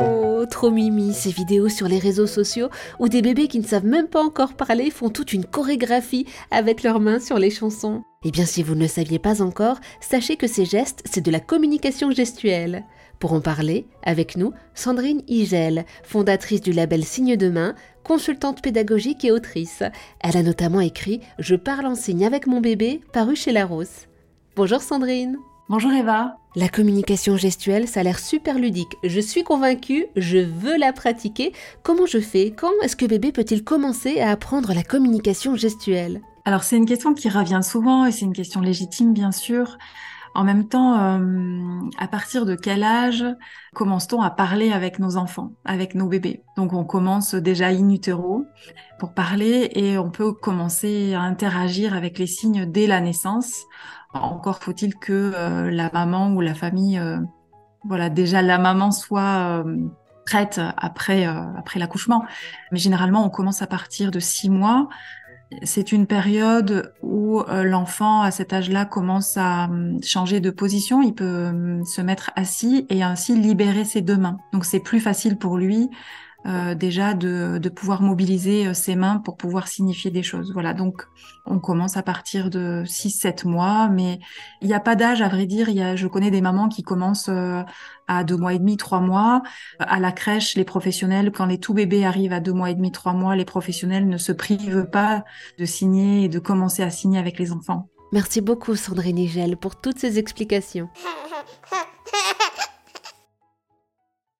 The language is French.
Oh, trop mimi ces vidéos sur les réseaux sociaux où des bébés qui ne savent même pas encore parler font toute une chorégraphie avec leurs mains sur les chansons. Eh bien, si vous ne le saviez pas encore, sachez que ces gestes, c'est de la communication gestuelle. Pour en parler, avec nous, Sandrine Igel, fondatrice du label Signe de main, consultante pédagogique et autrice. Elle a notamment écrit Je parle en signe avec mon bébé, paru chez Larousse. Bonjour Sandrine. Bonjour Eva. La communication gestuelle, ça a l'air super ludique. Je suis convaincue, je veux la pratiquer. Comment je fais? Quand est-ce que bébé peut-il commencer à apprendre la communication gestuelle? Alors c'est une question qui revient souvent et c'est une question légitime bien sûr. En même temps, euh, à partir de quel âge commence-t-on à parler avec nos enfants, avec nos bébés? Donc on commence déjà in utero pour parler et on peut commencer à interagir avec les signes dès la naissance. Encore faut-il que euh, la maman ou la famille, euh, voilà, déjà la maman soit prête après après l'accouchement. Mais généralement, on commence à partir de six mois c'est une période où euh, l'enfant à cet âge-là commence à changer de position, il peut se mettre assis et ainsi libérer ses deux mains. Donc c'est plus facile pour lui euh, déjà de, de, pouvoir mobiliser euh, ses mains pour pouvoir signifier des choses. Voilà, donc on commence à partir de 6-7 mois, mais il n'y a pas d'âge, à vrai dire. Il y a, je connais des mamans qui commencent euh, à deux mois et demi, trois mois. À la crèche, les professionnels, quand les tout bébés arrivent à deux mois et demi, trois mois, les professionnels ne se privent pas de signer et de commencer à signer avec les enfants. Merci beaucoup Sandrine Nigel pour toutes ces explications.